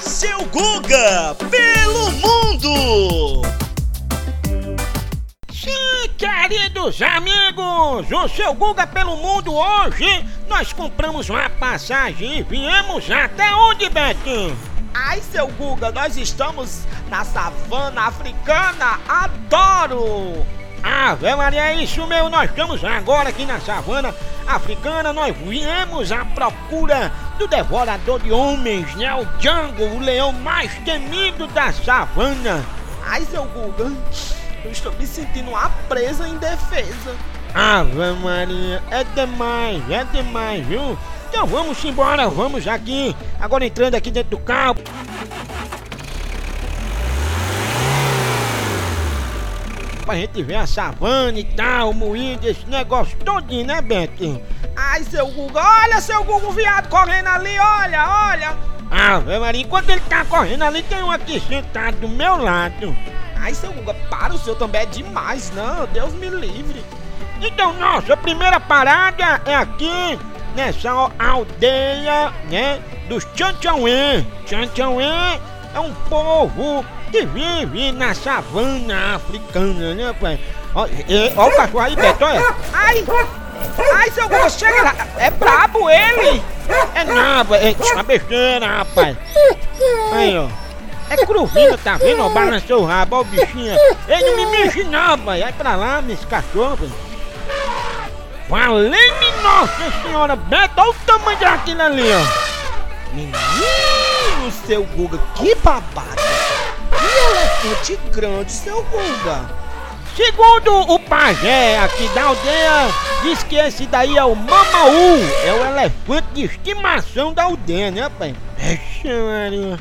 Seu Guga pelo mundo! Sim, queridos amigos, o seu Guga pelo mundo hoje nós compramos uma passagem e viemos até onde, Betinho? Ai, seu Guga, nós estamos na savana africana, adoro! Ave Maria, é isso mesmo, nós estamos agora aqui na savana africana, nós viemos à procura do devorador de homens, né? O Django, o leão mais temido da savana. Ai, seu Guga, eu estou me sentindo uma presa indefesa. Ave Maria, é demais, é demais, viu? Então vamos embora, vamos aqui. Agora entrando aqui dentro do carro. Pra gente ver a savana e tal, o moído, esse negócio todinho, né, Beto? Ai, seu Guga, olha seu Guga, o viado correndo ali, olha, olha. Ave Maria, enquanto ele tá correndo ali, tem um aqui sentado do meu lado. Ai, seu Guga, para, o seu também é demais, não, Deus me livre. Então, nossa primeira parada é aqui, nessa aldeia, né, dos Tchanchauê. Tchanchauê é um povo que vive na savana africana, né, pai? Ó, é, ó o cachorro aí, Beto, olha. Ai, ai, seu Guga, chega lá, é brabo ele. É nada, é uma besteira, rapaz. Aí, ó. É cruvinho, tá vendo? Ó, balançou o rabo, ó o bichinho. Ele não me mexe não, pai. Vai pra lá, meus cachorros. Valeu-me Nossa Senhora, Beto, olha o tamanho daquilo ali, ó. Menino, seu Guga, que babado. Que elefante grande, seu Guga. Segundo o pajé aqui da aldeia, diz que esse daí é o Mamaú, é o elefante de estimação da aldeia, né, pai? Maria.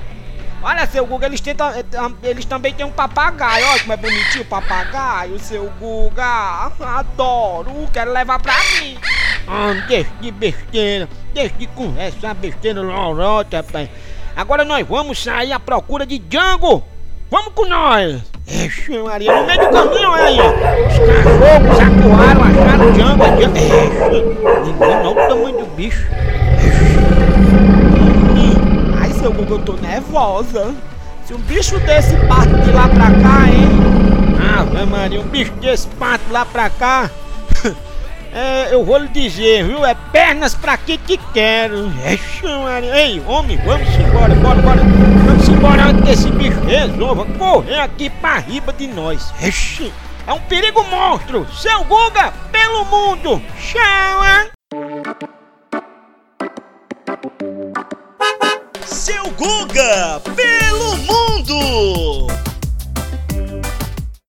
Olha, seu Guga, eles, tentam, eles também têm um papagaio. Olha como é bonitinho o papagaio, seu Guga. Adoro, quero levar pra mim. Ah, deixa de besteira, deixa de conversa besteira lorota, pai. Agora nós vamos sair à procura de Django. Vamos com nós. Ixi, Maria, no meio do caminho aí. Os cachorros acuaram, acharam Django. Django. Ixi, ninguém não o tamanho do bicho. Ai, seu Guga, eu tô nervosa. Se um bicho desse parte de lá pra cá, hein? Ave Maria, um bicho desse parte lá pra cá. É, eu vou lhe dizer, viu? É pernas pra que que quero. Ixi, Maria. Ei, homem, vamos embora, bora, bora. Vamos embora antes que esse bicho resolva correr aqui pra riba de nós. Ixi, é um perigo monstro. Seu Guga, pelo mundo. Tchau, hein? Seu Guga pelo mundo!